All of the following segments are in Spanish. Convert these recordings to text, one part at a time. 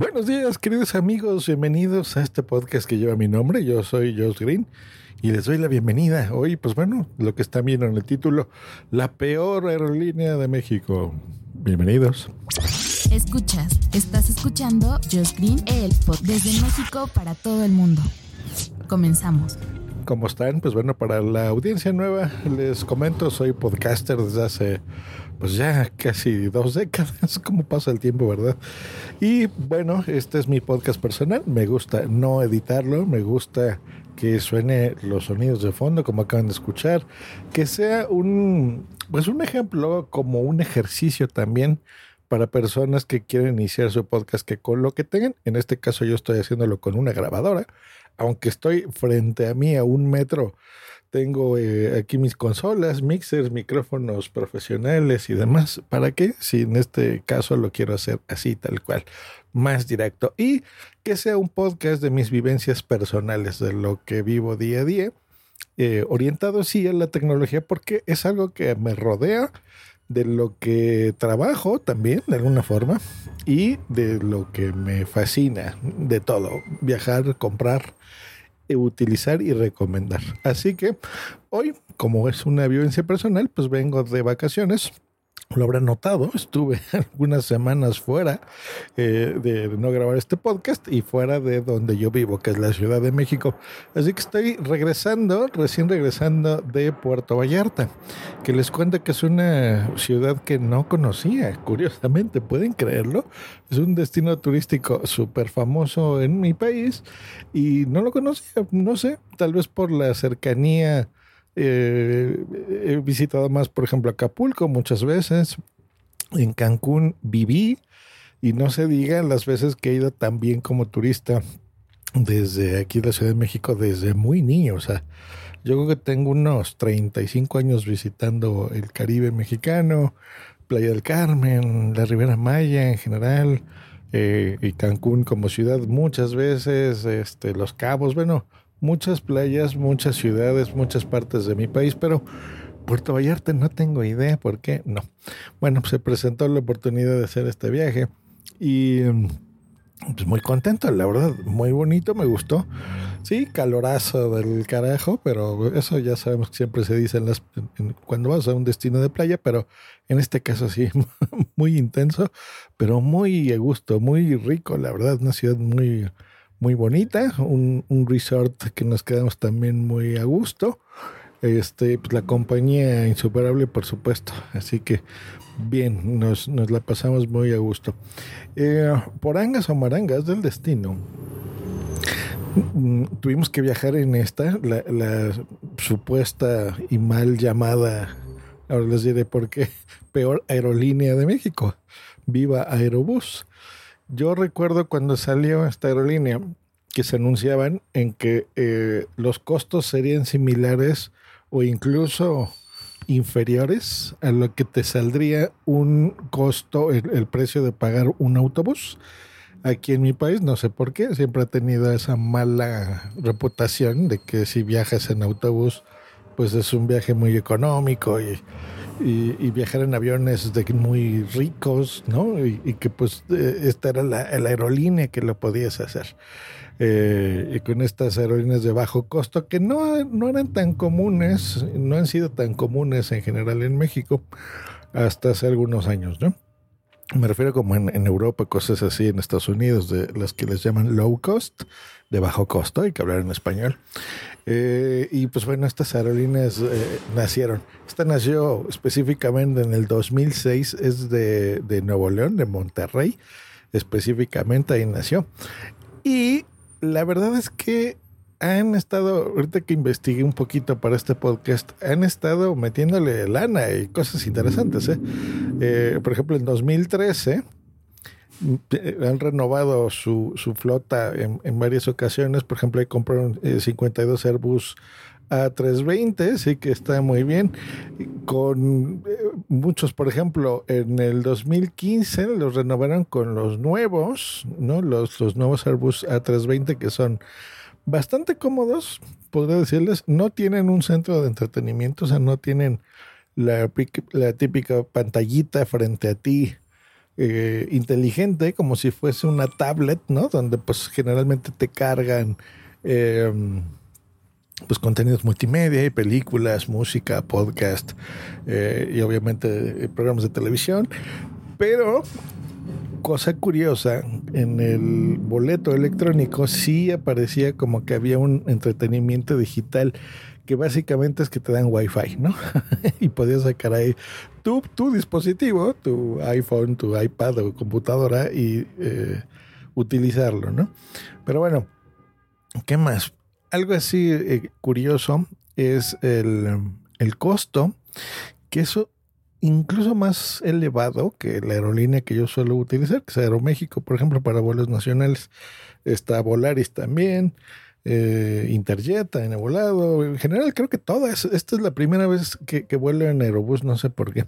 Buenos días, queridos amigos. Bienvenidos a este podcast que lleva mi nombre. Yo soy Josh Green y les doy la bienvenida. Hoy, pues bueno, lo que están viendo en el título, la peor aerolínea de México. Bienvenidos. Escuchas, estás escuchando Josh Green, el podcast desde México para todo el mundo. Comenzamos. ¿Cómo están? Pues bueno, para la audiencia nueva, les comento, soy podcaster desde hace pues ya casi dos décadas, como pasa el tiempo, ¿verdad? Y bueno, este es mi podcast personal, me gusta no editarlo, me gusta que suene los sonidos de fondo como acaban de escuchar, que sea un pues un ejemplo como un ejercicio también para personas que quieren iniciar su podcast que con lo que tengan, en este caso yo estoy haciéndolo con una grabadora, aunque estoy frente a mí a un metro tengo eh, aquí mis consolas, mixers, micrófonos profesionales y demás. ¿Para qué? Si en este caso lo quiero hacer así, tal cual, más directo. Y que sea un podcast de mis vivencias personales, de lo que vivo día a día, eh, orientado sí a la tecnología, porque es algo que me rodea, de lo que trabajo también, de alguna forma, y de lo que me fascina, de todo. Viajar, comprar utilizar y recomendar. Así que hoy, como es una vivencia personal, pues vengo de vacaciones lo habrán notado, estuve algunas semanas fuera eh, de no grabar este podcast y fuera de donde yo vivo, que es la Ciudad de México. Así que estoy regresando, recién regresando de Puerto Vallarta, que les cuento que es una ciudad que no conocía, curiosamente, pueden creerlo. Es un destino turístico súper famoso en mi país y no lo conocía, no sé, tal vez por la cercanía eh, he visitado más, por ejemplo, Acapulco muchas veces. En Cancún viví y no se diga las veces que he ido también como turista desde aquí de la Ciudad de México desde muy niño. O sea, yo creo que tengo unos 35 años visitando el Caribe mexicano, Playa del Carmen, la Ribera Maya en general, eh, y Cancún como ciudad muchas veces, este, Los Cabos, bueno, muchas playas, muchas ciudades, muchas partes de mi país, pero Puerto Vallarta no tengo idea por qué no. Bueno, se presentó la oportunidad de hacer este viaje y pues muy contento, la verdad, muy bonito, me gustó. Sí, calorazo del carajo, pero eso ya sabemos que siempre se dice en las, cuando vas a un destino de playa, pero en este caso sí, muy intenso, pero muy a gusto, muy rico, la verdad, una ciudad muy, muy bonita, un, un, resort que nos quedamos también muy a gusto. Este, pues la compañía insuperable, por supuesto. Así que bien, nos, nos la pasamos muy a gusto. Eh, por angas o marangas del destino, mm, tuvimos que viajar en esta, la, la supuesta y mal llamada, ahora les diré por qué, peor aerolínea de México. Viva Aerobús. Yo recuerdo cuando salió esta aerolínea que se anunciaban en que eh, los costos serían similares o incluso inferiores a lo que te saldría un costo, el, el, precio de pagar un autobús. Aquí en mi país, no sé por qué, siempre ha tenido esa mala reputación de que si viajas en autobús, pues es un viaje muy económico y y, y, viajar en aviones de muy ricos, ¿no? Y, y que pues eh, esta era la, la, aerolínea que lo podías hacer. Eh, y con estas aerolíneas de bajo costo que no, no eran tan comunes, no han sido tan comunes en general en México hasta hace algunos años, ¿no? Me refiero como en, en, Europa, cosas así, en Estados Unidos, de las que les llaman low cost, de bajo costo, hay que hablar en español. Eh, y pues bueno, estas aerolíneas eh, nacieron. Esta nació específicamente en el 2006, es de, de Nuevo León, de Monterrey, específicamente ahí nació. Y la verdad es que han estado, ahorita que investigué un poquito para este podcast, han estado metiéndole lana y cosas interesantes. ¿eh? Eh, por ejemplo, en 2013 eh, han renovado su, su flota en, en, varias ocasiones. Por ejemplo, ahí compraron 52 Airbus A320, sí que está muy bien. Con muchos, por ejemplo, en el 2015 los renovaron con los nuevos, ¿no? Los, los nuevos Airbus A320 que son bastante cómodos, podría decirles. No tienen un centro de entretenimiento, o sea, no tienen la típica pantallita frente a ti eh, inteligente, como si fuese una tablet, ¿no? Donde pues generalmente te cargan eh, pues contenidos multimedia y películas, música, podcast eh, y obviamente programas de televisión. Pero cosa curiosa, en el boleto electrónico sí aparecía como que había un entretenimiento digital que básicamente es que te dan wifi, ¿no? y podías sacar ahí tu, tu dispositivo, tu iPhone, tu iPad o computadora y eh, utilizarlo, ¿no? Pero bueno, ¿qué más? Algo así eh, curioso es el, el costo, que eso incluso más elevado que la aerolínea que yo suelo utilizar, que es Aeroméxico, por ejemplo, para vuelos nacionales. Está Volaris también eh, Interjet en volado. En general, creo que todas. Esta es la primera vez que, vuelo en Aerobús, no sé por qué.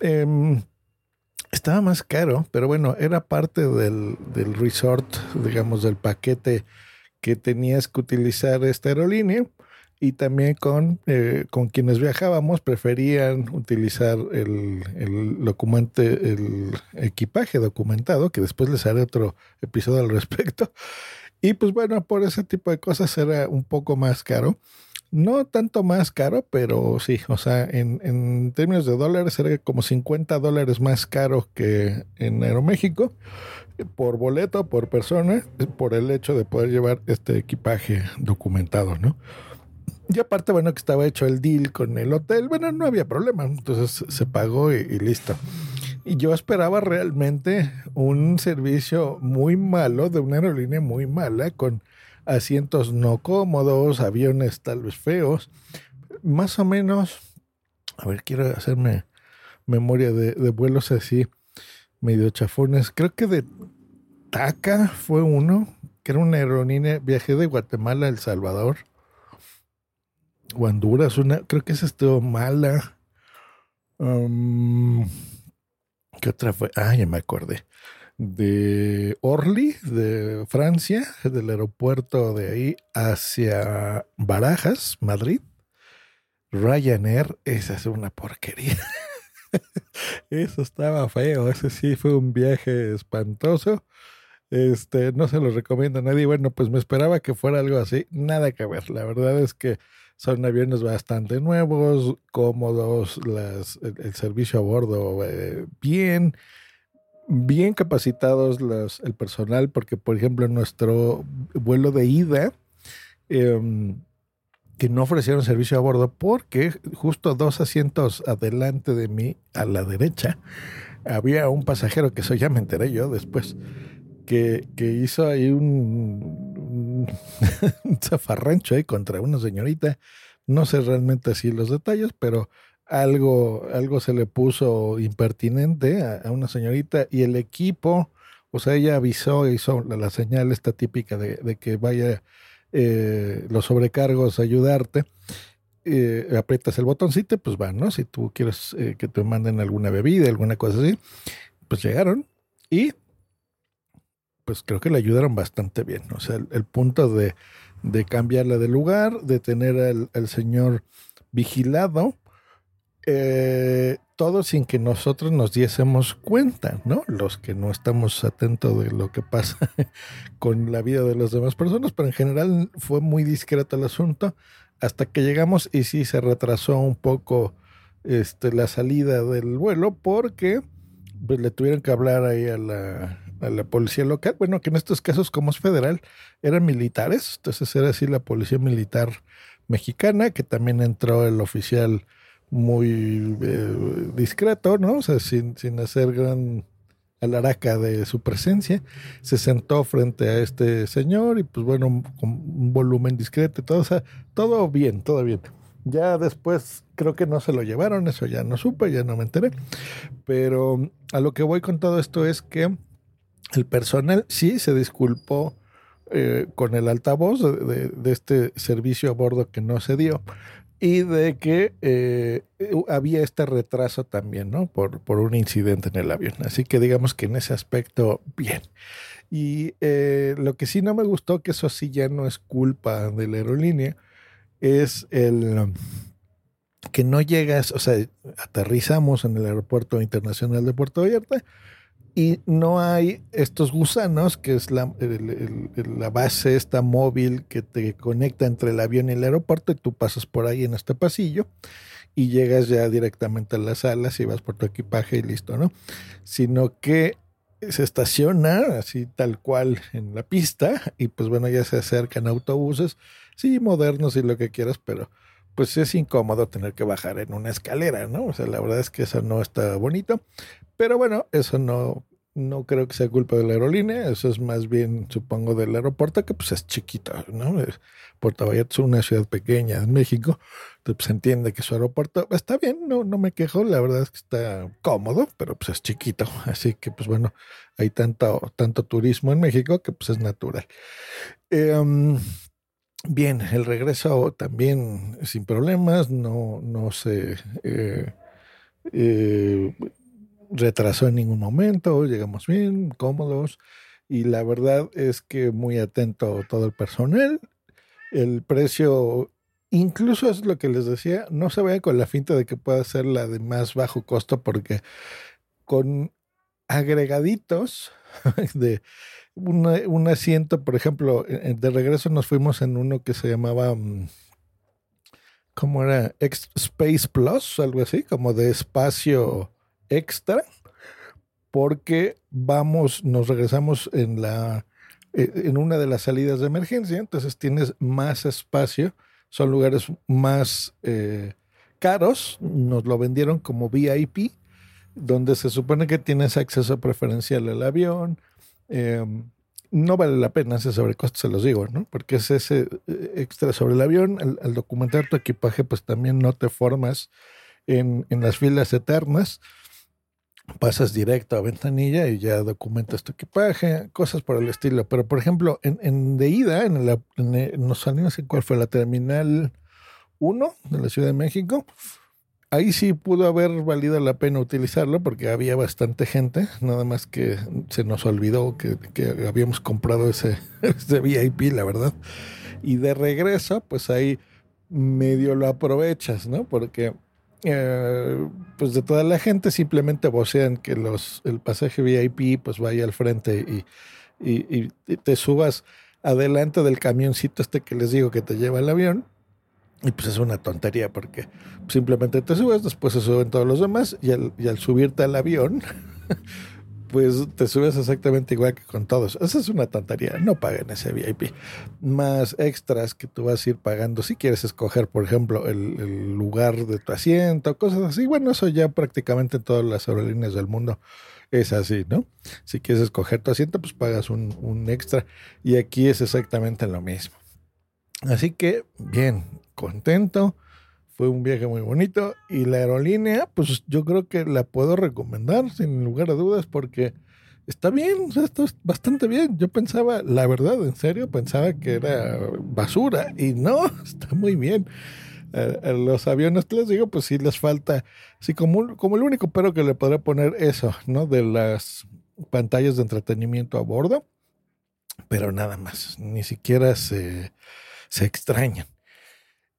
Eh, estaba más caro, pero bueno, era parte del, del resort, digamos, del paquete que tenías que utilizar esta aerolínea y también con, eh, con quienes viajábamos preferían utilizar el, el, el equipaje documentado, que después les haré otro episodio al respecto. Y pues bueno, por ese tipo de cosas era un poco más caro. No tanto más caro, pero sí, o sea, en, en términos de dólares era como 50 dólares más caro que en Aeroméxico por boleto, por persona, por el hecho de poder llevar este equipaje documentado, ¿no? Y aparte, bueno, que estaba hecho el deal con el hotel, bueno, no había problema, entonces se pagó y, listo. Y yo esperaba realmente un servicio muy malo de una aerolínea muy mala, con asientos no cómodos, aviones tal vez feos. Más o menos, a ver, quiero hacerme memoria de, de vuelos así, medio chafones. Creo que de TACA fue uno, que era una aerolínea, viajé de Guatemala a El Salvador. O Honduras, una, creo que esa estuvo mala. Um, ¿Qué otra fue? Ah, ya me acordé. De Orly, de Francia, del aeropuerto de ahí hacia Barajas, Madrid. Ryanair, esa es una porquería. Eso estaba feo, ese sí fue un viaje espantoso. Este, no se lo recomiendo a nadie. Bueno, pues me esperaba que fuera algo así. Nada que ver. La verdad es que son aviones bastante nuevos, cómodos, las, el, servicio a bordo eh, bien, bien capacitados el personal, porque por ejemplo en nuestro vuelo de ida, eh, que no ofrecieron servicio a bordo porque justo dos asientos adelante de mí, a la derecha, había un pasajero que eso ya me enteré yo después, que, que hizo ahí un, un zafarrancho ahí contra una señorita. No sé realmente así los detalles, pero algo, algo se le puso impertinente a, a una señorita y el equipo, o sea, ella avisó, hizo la, señal esta típica de, que vaya eh, los sobrecargos ayudarte. Eh, aprietas el botoncito, pues van, ¿no? Si tú quieres eh, que te manden alguna bebida, alguna cosa así, pues llegaron y pues creo que le ayudaron bastante bien. O sea, el, punto de, de, cambiarla de lugar, de tener al, al señor vigilado, eh, todo sin que nosotros nos diésemos cuenta, ¿no? Los que no estamos atentos de lo que pasa con la vida de las demás personas, pero en general fue muy discreto el asunto hasta que llegamos y sí se retrasó un poco este, la salida del vuelo porque pues, le tuvieron que hablar ahí a la, a la policía local. Bueno, que en estos casos, como es federal, eran militares, entonces era así la policía militar mexicana, que también entró el oficial muy eh, discreto, ¿no? O sea, sin, sin hacer gran alaraca de su presencia, se sentó frente a este señor y pues bueno, con un volumen discreto y todo, o sea, todo bien, todo bien. Ya después creo que no se lo llevaron, eso ya no supe, ya no me enteré, pero a lo que voy con todo esto es que el personal sí se disculpó eh, con el altavoz de, este servicio a bordo que no se dio y de que eh, había este retraso también, ¿no? Por, por un incidente en el avión. Así que digamos que en ese aspecto, bien. Y eh, lo que sí no me gustó, que eso sí ya no es culpa de la aerolínea, es el que no llegas, o sea, aterrizamos en el aeropuerto internacional de Puerto Vallarta y no hay estos gusanos, que es la, la, base esta móvil que te conecta entre el avión y el aeropuerto, y tú pasas por ahí en este pasillo y llegas ya directamente a las salas y vas por tu equipaje y listo, ¿no? Sino que se estaciona así tal cual en la pista y pues bueno, ya se acercan autobuses, sí, modernos y lo que quieras, pero pues es incómodo tener que bajar en una escalera, ¿no? O sea, la verdad es que eso no está bonito, pero bueno, eso no, no creo que sea culpa de la aerolínea, eso es más bien, supongo, del aeropuerto, que pues es chiquito, ¿no? Puerto Vallarta es una ciudad pequeña en México, entonces pues, entiende que su aeropuerto está bien, no, no me quejo, la verdad es que está cómodo, pero pues es chiquito, así que pues bueno, hay tanto, tanto turismo en México que pues es natural. Em, bien, el regreso también sin problemas, no, no se... Eh, eh, retrasó en ningún momento, llegamos bien, cómodos, y la verdad es que muy atento todo el personal. El precio, incluso es lo que les decía, no se vaya con la finta de que pueda ser la de más bajo costo, porque con agregaditos de un asiento, por ejemplo, de regreso nos fuimos en uno que se llamaba, mm, ¿cómo era? Space Plus, algo así, como de espacio extra porque vamos, nos regresamos en la eh, en una de las salidas de emergencia, entonces tienes más espacio, son lugares más eh, caros, nos lo vendieron como VIP, donde se supone que tienes acceso preferencial al avión. Em, no vale la pena ese sobrecosto, se los digo, ¿no? Porque es ese eh, extra sobre el avión. Al, documentar tu equipaje, pues también no te formas en, en las filas eternas pasas directo a ventanilla y ya documentas tu equipaje, cosas por el estilo. Pero, por ejemplo, en, en de ida, en, la, en, no sé cuál fue la terminal 1 de la Ciudad de México, ahí sí pudo haber valido la pena utilizarlo porque había bastante gente, nada más que se nos olvidó que, que habíamos comprado ese, ese VIP, la verdad. Y de regreso, pues ahí medio lo aprovechas, ¿no? Porque eh, pues de toda la gente simplemente vocean que los el pasaje VIP pues vaya al frente y, y, te subas adelante del camioncito este que les digo que te lleva el avión. Y pues es una tontería porque simplemente te subes, después se suben todos los demás y al, y al subirte al avión pues te subes exactamente igual que con todos. Esa es una tontería. No paguen ese VIP. Más extras que tú vas a ir pagando si quieres escoger, por ejemplo, el, lugar de tu asiento, cosas así. Bueno, eso ya prácticamente en todas las aerolíneas del mundo es así, ¿no? Si quieres escoger tu asiento, pues pagas un, un extra. Y aquí es exactamente lo mismo. Así que, bien, contento fue un viaje muy bonito y la aerolínea, pues yo creo que la puedo recomendar sin lugar a dudas porque está bien, o sea, esto es bastante bien. Yo pensaba, la verdad, en serio, pensaba que era basura y no, está muy bien. Los aviones, les digo, pues sí les falta, sí, como, como el único pero que le podría poner eso, ¿no? De las pantallas de entretenimiento a bordo, pero nada más, ni siquiera se, se extrañan.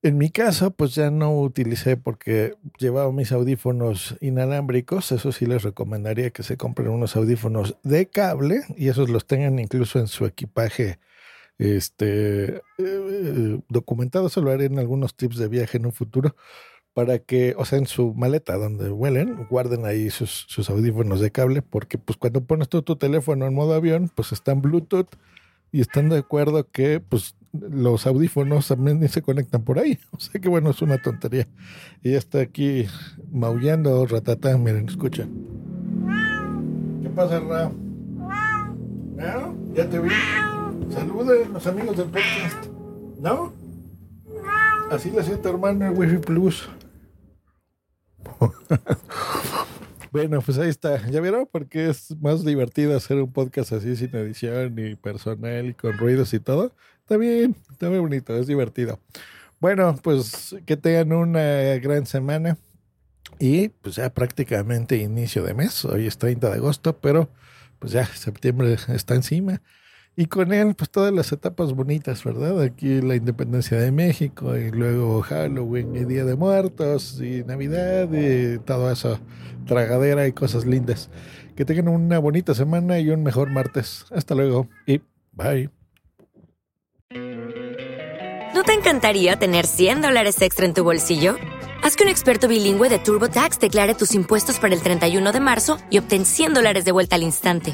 En mi caso, pues ya no utilicé porque llevaba mis audífonos inalámbricos. Eso sí les recomendaría que se compren unos audífonos de cable y esos los tengan incluso en su equipaje este, eh, documentado. Eso lo haré en algunos tips de viaje en un futuro para que, o sea, en su maleta donde vuelen, guarden ahí sus, audífonos de cable porque pues cuando pones tú tu teléfono en modo avión, pues está en Bluetooth y están de acuerdo que pues los audífonos también se conectan por ahí. O sea que bueno, es una tontería. Y está aquí maullando ratata. Miren, escucha. ¿Qué pasa, Ra? ¿No? Ya te vi. Salude los amigos del podcast. ¿No? Así le tu hermano el Wi-Fi Plus. Bueno, pues ahí está. ¿Ya vieron? Porque es más divertido hacer un podcast así sin edición y personal y con ruidos y todo. Está bien, está muy bonito, es divertido. Bueno, pues que tengan una gran semana y pues ya prácticamente inicio de mes. Hoy es 30 de agosto, pero pues ya septiembre está encima. Y con él, pues todas las etapas bonitas, ¿verdad? Aquí la independencia de México y luego Halloween y Día de Muertos y Navidad y todo eso, tragadera y cosas lindas. Que tengan una bonita semana y un mejor martes. Hasta luego y bye. ¿No te encantaría tener 100 dólares extra en tu bolsillo? Haz que un experto bilingüe de TurboTax declare tus impuestos para el 31 de marzo y obtén 100 dólares de vuelta al instante.